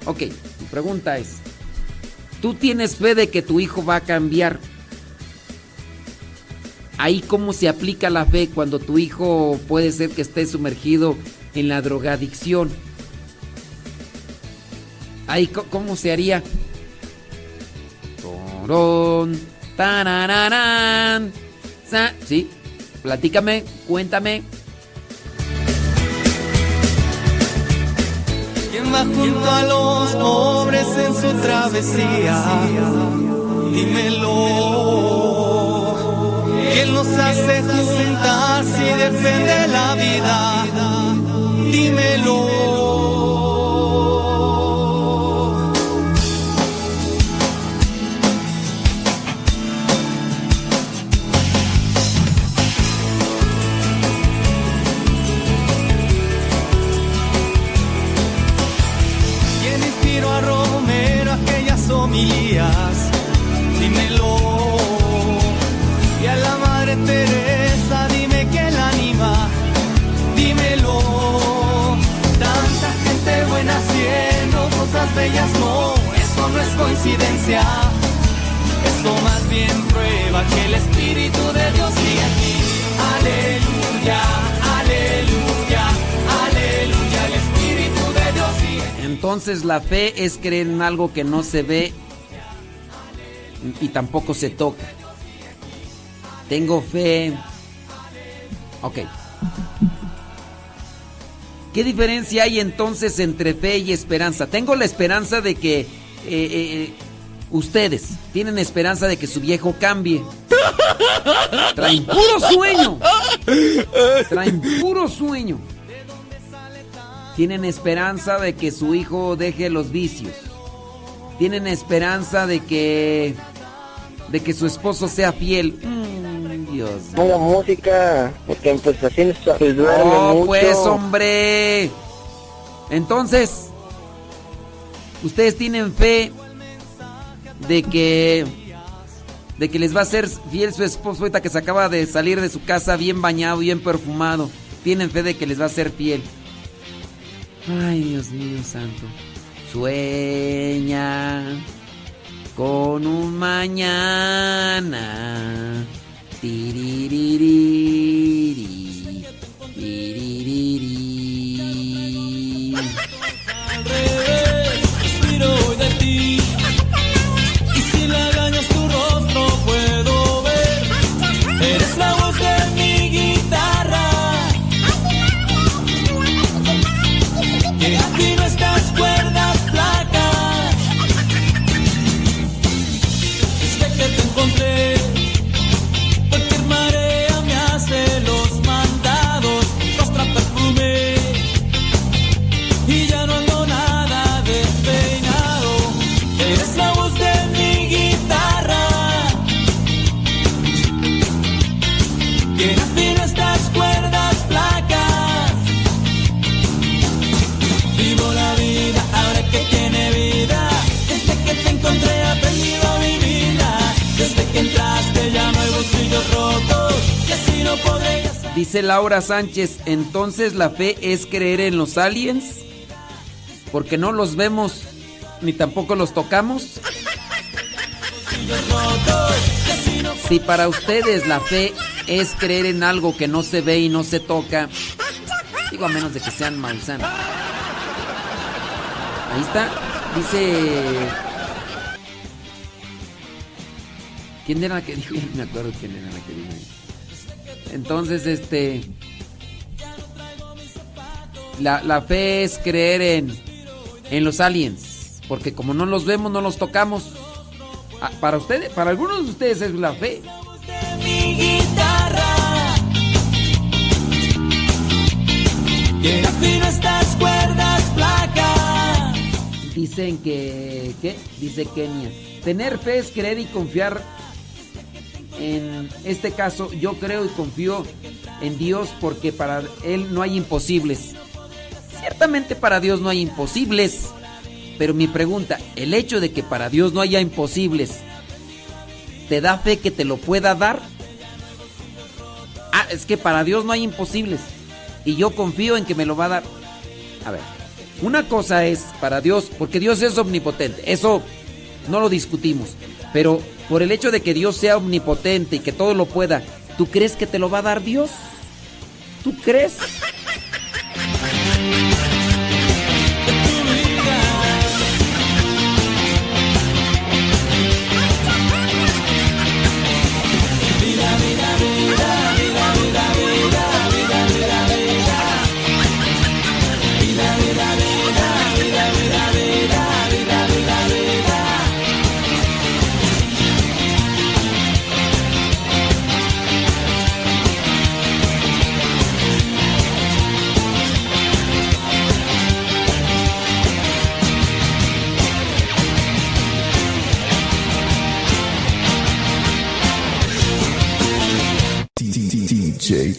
[SPEAKER 3] Ok, mi pregunta es, ¿tú tienes fe de que tu hijo va a cambiar? Ahí cómo se aplica la fe cuando tu hijo puede ser que esté sumergido en la drogadicción. Ahí cómo se haría. Torón, tarararán. Sí, platícame, cuéntame.
[SPEAKER 1] ¿Quién va junto a los pobres en su travesía? Dímelo. ¿Quién los hace juntar si defiende la vida? Dímelo. Bellas, no, eso no es coincidencia. Eso más bien prueba que el Espíritu de Dios sigue aquí. Aleluya, aleluya, aleluya, el Espíritu de Dios sigue.
[SPEAKER 3] Entonces la fe es creer en algo que no se ve y tampoco se toca. Tengo fe. Ok. ¿Qué diferencia hay entonces entre fe y esperanza? Tengo la esperanza de que eh, eh, ustedes tienen esperanza de que su viejo cambie. Traen puro sueño. Traen puro sueño. Tienen esperanza de que su hijo deje los vicios tienen esperanza de que de que su esposo sea fiel. Mm, Dios.
[SPEAKER 6] Ponga música, porque pues así pues
[SPEAKER 3] duerme oh, pues hombre. Entonces, ustedes tienen fe de que de que les va a ser fiel su esposo ahorita que se acaba de salir de su casa bien bañado, bien perfumado. Tienen fe de que les va a ser fiel. Ay, Dios mío santo. Sueña con un mañana.
[SPEAKER 1] Respiro de ti.
[SPEAKER 3] Laura Sánchez, entonces la fe es creer en los aliens, porque no los vemos ni tampoco los tocamos. Si para ustedes la fe es creer en algo que no se ve y no se toca, digo a menos de que sean mausanos. Ahí está, dice ¿Quién era la que dijo? me acuerdo quién era la que dijo. Entonces, este. La, fe es creer en, en los aliens. Porque como no los vemos, no los tocamos. Ah, para ustedes, para algunos de ustedes es la fe. cuerdas Dicen que. ¿Qué? Dice Kenia. tener fe es creer y confiar. En este caso, yo creo y confío en Dios porque para Él no hay imposibles. Ciertamente para Dios no hay imposibles. Pero mi pregunta, ¿el hecho de que para Dios no haya imposibles te da fe que te lo pueda dar? Ah, es que para Dios no hay imposibles. Y yo confío en que me lo va a dar. A ver, una cosa es para Dios, porque Dios es omnipotente. Eso no lo discutimos. Pero por el hecho de que Dios sea omnipotente y que todo lo pueda, ¿tú crees que te lo va a dar Dios? ¿Tú crees?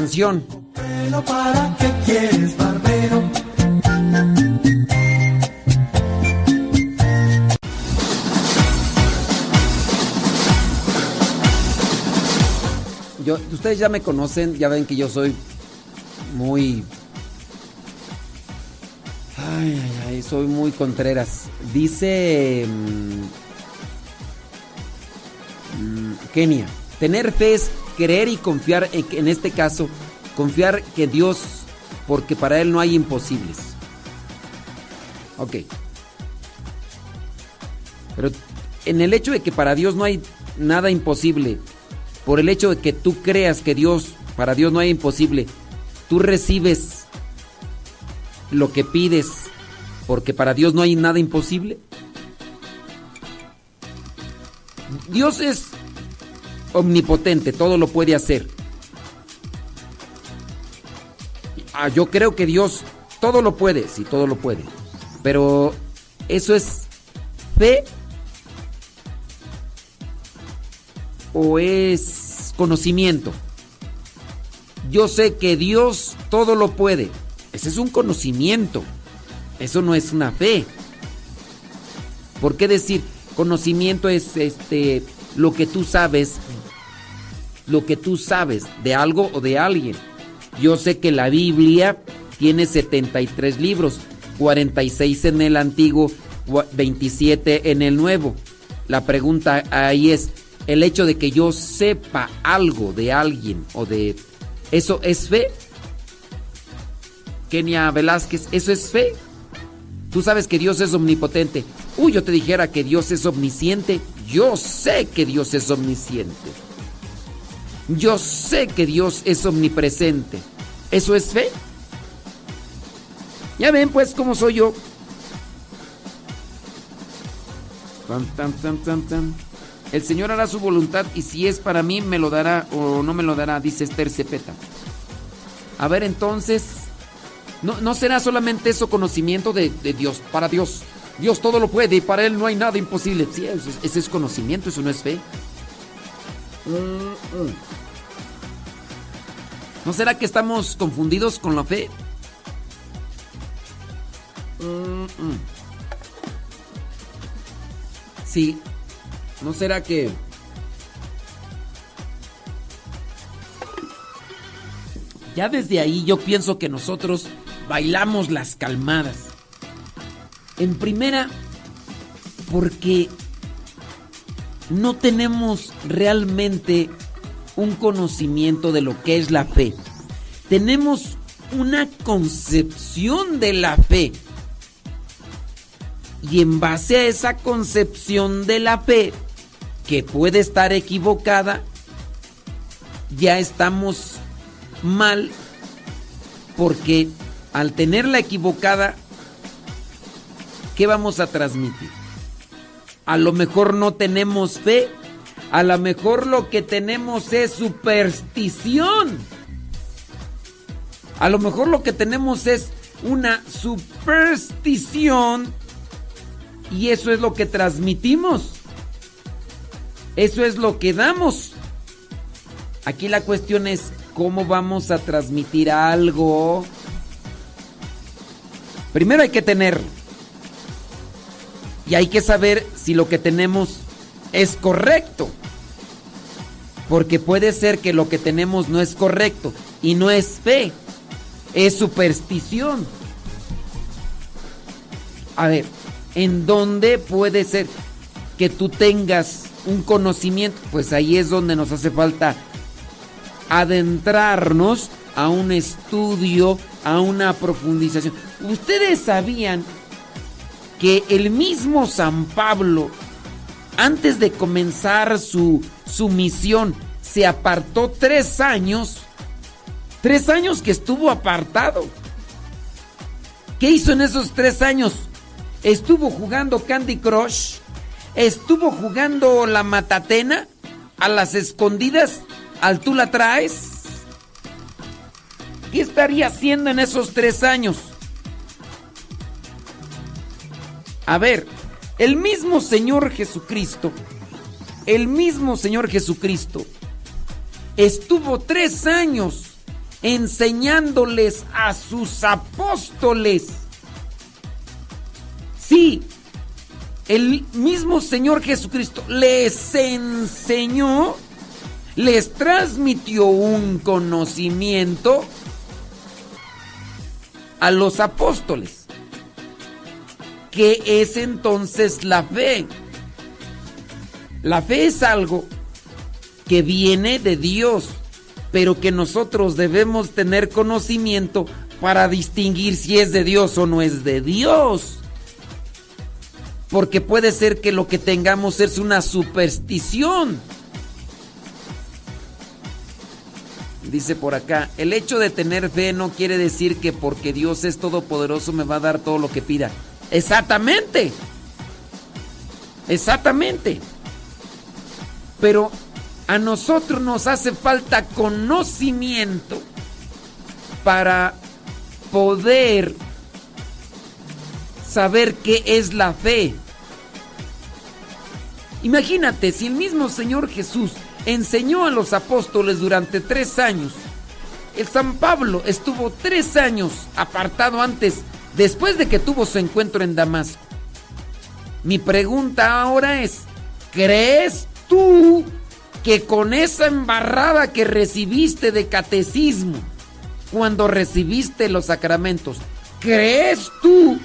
[SPEAKER 7] Canción.
[SPEAKER 5] Para qué quieres, barbero.
[SPEAKER 3] Yo, ustedes ya me conocen, ya ven que yo soy muy... Ay, ay, ay, soy muy contreras. Dice mm, mm, Kenia, tener fe es creer y confiar, en, en este caso, confiar que Dios, porque para Él no hay imposibles. Ok. Pero en el hecho de que para Dios no hay nada imposible, por el hecho de que tú creas que Dios, para Dios no hay imposible, tú recibes lo que pides, porque para Dios no hay nada imposible. Dios es omnipotente, todo lo puede hacer. Ah, yo creo que Dios todo lo puede, sí, todo lo puede. Pero eso es fe o es conocimiento. Yo sé que Dios todo lo puede. Ese es un conocimiento. Eso no es una fe. ¿Por qué decir conocimiento es este lo que tú sabes? Lo que tú sabes de algo o de alguien. Yo sé que la Biblia tiene 73 libros, 46 en el antiguo, cua- 27 en el nuevo. La pregunta ahí es, el hecho de que yo sepa algo de alguien o de... ¿Eso es fe? Kenia Velázquez, ¿eso es fe? Tú sabes que Dios es omnipotente. Uy, yo te dijera que Dios es omnisciente. Yo sé que Dios es omnisciente. Yo sé que Dios es omnipresente. ¿Eso es fe? Ya ven pues cómo soy yo. El Señor hará su voluntad y si es para mí me lo dará o no me lo dará, dice Esther Cepeta. A ver entonces, ¿no, no será solamente eso conocimiento de, de, Dios, para Dios? Dios todo lo puede y para Él no hay nada imposible. Sí, ese es conocimiento, eso no es fe. ¿No será que estamos confundidos con la fe? Sí. ¿No será que... Ya desde ahí yo pienso que nosotros bailamos las calmadas. En primera, porque no tenemos realmente un conocimiento de lo que es la fe. Tenemos una concepción de la fe. Y en base a esa concepción de la fe, que puede estar equivocada, ya estamos mal porque al tenerla equivocada, ¿qué vamos a transmitir? A lo mejor no tenemos fe, a lo mejor lo que tenemos es superstición. A lo mejor lo que tenemos es una superstición y eso es lo que transmitimos. Eso es lo que damos. Aquí la cuestión es cómo vamos a transmitir algo. Primero hay que tener. Y hay que saber si lo que tenemos es correcto. Porque puede ser que lo que tenemos no es correcto y no es fe es superstición. A ver, ¿en dónde puede ser que tú tengas un conocimiento? Pues ahí es donde nos hace falta adentrarnos a un estudio, a una profundización. Ustedes sabían que el mismo San Pablo, antes de comenzar su, su misión, se apartó tres años Tres años que estuvo apartado. ¿Qué hizo en esos tres años? Estuvo jugando Candy Crush. Estuvo jugando la matatena a las escondidas. Al tú la traes. ¿Qué estaría haciendo en esos tres años? A ver, el mismo Señor Jesucristo, el mismo Señor Jesucristo, estuvo tres años enseñándoles a sus apóstoles. Sí, el mismo Señor Jesucristo les enseñó, les transmitió un conocimiento a los apóstoles. ¿Qué es entonces la fe? La fe es algo que viene de Dios pero que nosotros debemos tener conocimiento para distinguir si es de Dios o no es de Dios. Porque puede ser que lo que tengamos es una superstición. Dice por acá, el hecho de tener fe no quiere decir que porque Dios es todopoderoso me va a dar todo lo que pida. Exactamente. Exactamente. Pero a nosotros nos hace falta conocimiento para poder saber qué es la fe. Imagínate, si el mismo Señor Jesús enseñó a los apóstoles durante tres años, el San Pablo estuvo tres años apartado antes, después de que tuvo su encuentro en Damasco. Mi pregunta ahora es, ¿crees tú que con esa embarrada que recibiste de catecismo cuando recibiste los sacramentos, ¿crees tú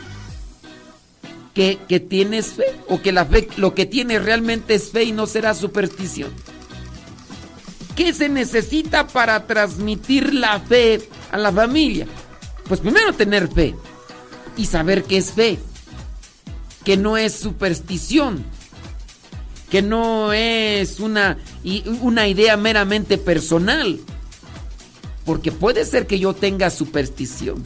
[SPEAKER 3] que, tienes fe? ¿O que la fe, lo que tienes realmente es fe y no será superstición? ¿Qué se necesita para transmitir la fe a la familia? Pues primero tener fe y saber qué es fe, que no es superstición que no es una, una idea meramente personal. Porque puede ser que yo tenga superstición.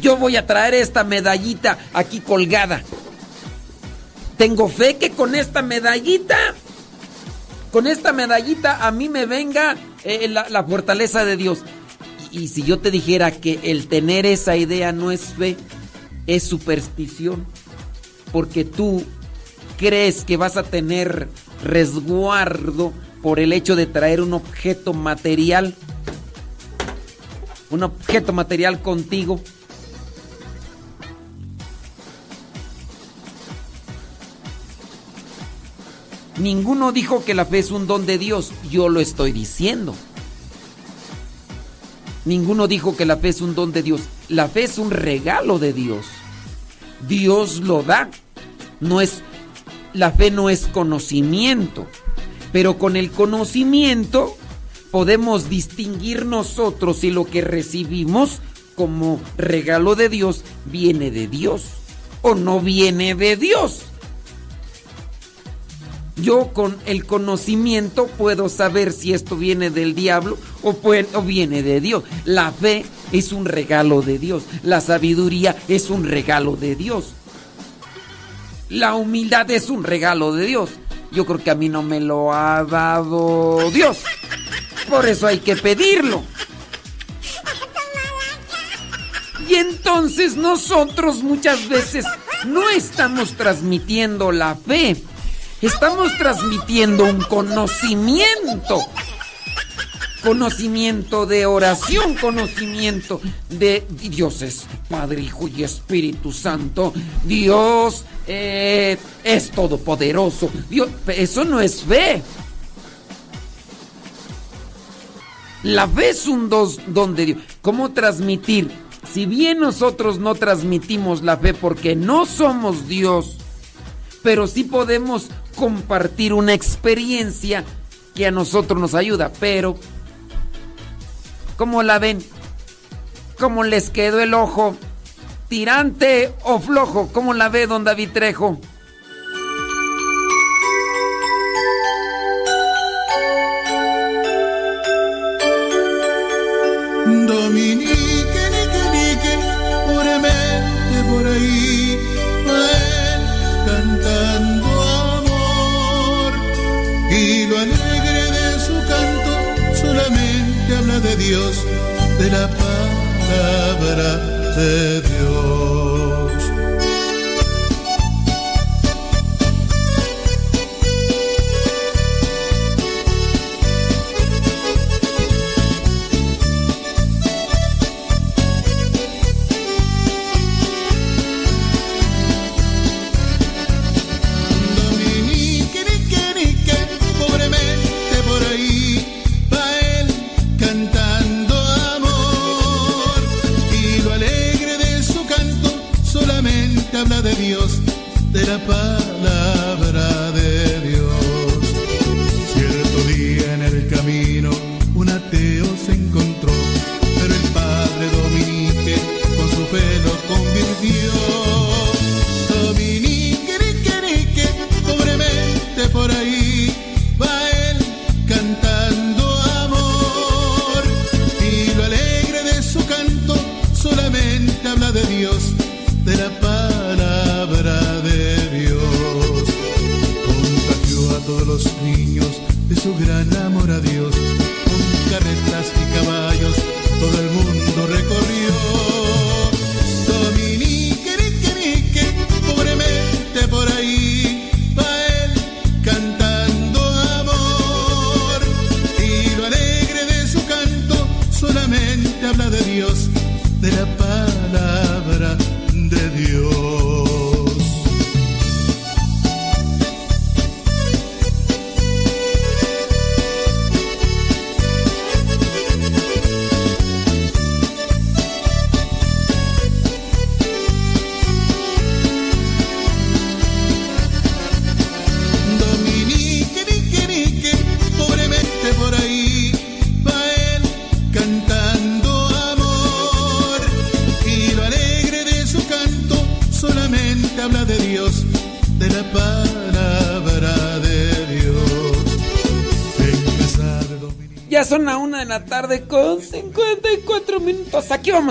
[SPEAKER 3] Yo voy a traer esta medallita aquí colgada. Tengo fe que con esta medallita, con esta medallita a mí me venga eh, la, fortaleza de Dios. Y si yo te dijera que el tener esa idea no es fe, es superstición, porque tú crees que vas a tener resguardo por el hecho de traer un objeto material, un objeto material contigo. Ninguno dijo que la fe es un don de Dios, yo lo estoy diciendo. Ninguno dijo que la fe es un don de Dios, la fe es un regalo de Dios. Dios lo da. No es la fe no es conocimiento, pero con el conocimiento podemos distinguir nosotros si lo que recibimos como regalo de Dios viene de Dios o no viene de Dios. Yo con el conocimiento puedo saber si esto viene del diablo o, viene de Dios. La fe es un regalo de Dios. La sabiduría es un regalo de Dios. La humildad es un regalo de Dios. Yo creo que a mí no me lo ha dado Dios. Por eso hay que pedirlo. Y entonces nosotros muchas veces no estamos transmitiendo la fe Estamos transmitiendo un conocimiento. Conocimiento de oración, conocimiento de Dios es Padre, Hijo y Espíritu Santo. Dios eh, es todopoderoso. Dios, eso no es fe. La fe es un don de Dios. ¿Cómo transmitir? Si bien nosotros no transmitimos la fe porque no somos Dios, pero sí podemos compartir una experiencia que a nosotros nos ayuda. Pero, ¿cómo la ven? ¿Cómo les quedó el ojo? ¿Tirante o flojo? ¿Cómo la ve don David Trejo?
[SPEAKER 8] Dios, de la palabra de Dios. Habla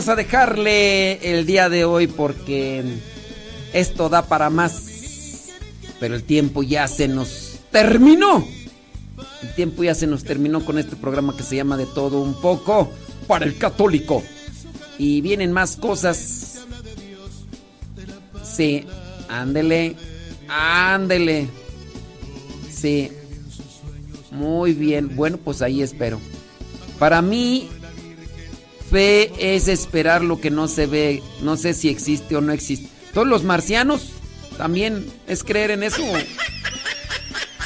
[SPEAKER 3] vamos a dejarle el día de hoy porque esto da para más. Pero el tiempo ya se nos terminó. El tiempo ya se nos terminó con este programa que se llama De todo un poco para el católico. Y vienen más cosas. Sí, ándele, ándele. Sí. Muy bien, bueno, pues ahí espero. Para mí, fe es esperar lo que no se ve. No sé si existe o no existe. Todos los marcianos también es creer en eso.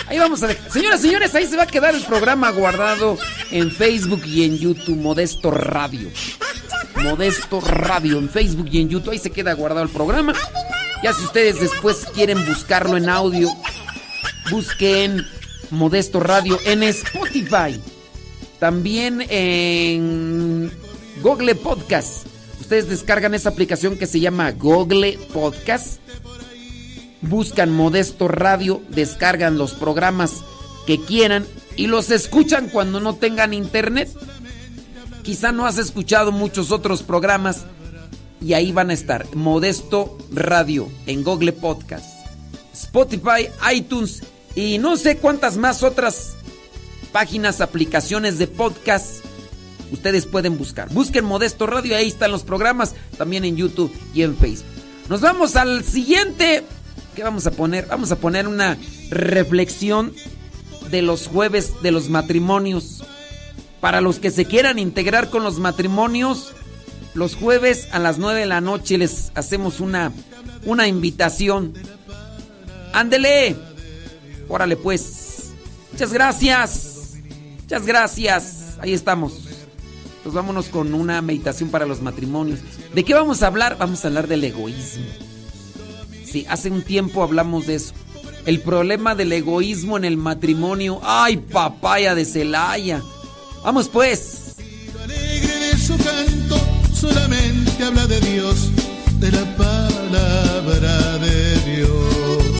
[SPEAKER 3] Ahí vamos a dejar. Señoras, señores, ahí se va a quedar el programa guardado en Facebook y en YouTube, Modesto Radio. Modesto Radio en Facebook y en YouTube. Ahí se queda guardado el programa. Ya si ustedes después quieren buscarlo en audio, busquen Modesto Radio en Spotify. También en Google Podcast. Ustedes descargan esa aplicación que se llama Google Podcast buscan Modesto Radio, descargan los programas que quieran y los escuchan cuando no tengan internet. Quizá no has escuchado muchos otros programas y ahí van a estar. Modesto Radio en Google Podcast, Spotify, iTunes y no sé cuántas más otras páginas, aplicaciones de podcast ustedes pueden buscar. Busquen Modesto Radio, ahí están los programas, también en YouTube y en Facebook. Nos vamos al siguiente ¿Qué vamos a poner? Vamos a poner una reflexión de los jueves de los matrimonios. Para los que se quieran integrar con los matrimonios, los jueves a las 9 de la noche les hacemos una, una invitación. Ándele. Órale pues. Muchas gracias. Muchas gracias. Ahí estamos. Pues vámonos con una meditación para los matrimonios. ¿De qué vamos a hablar? Vamos a hablar del egoísmo. Sí, hace un tiempo hablamos de eso. El problema del egoísmo en el matrimonio. ¡Ay, papaya de Celaya! ¡Vamos pues!
[SPEAKER 8] su canto solamente habla de Dios, de la palabra de Dios.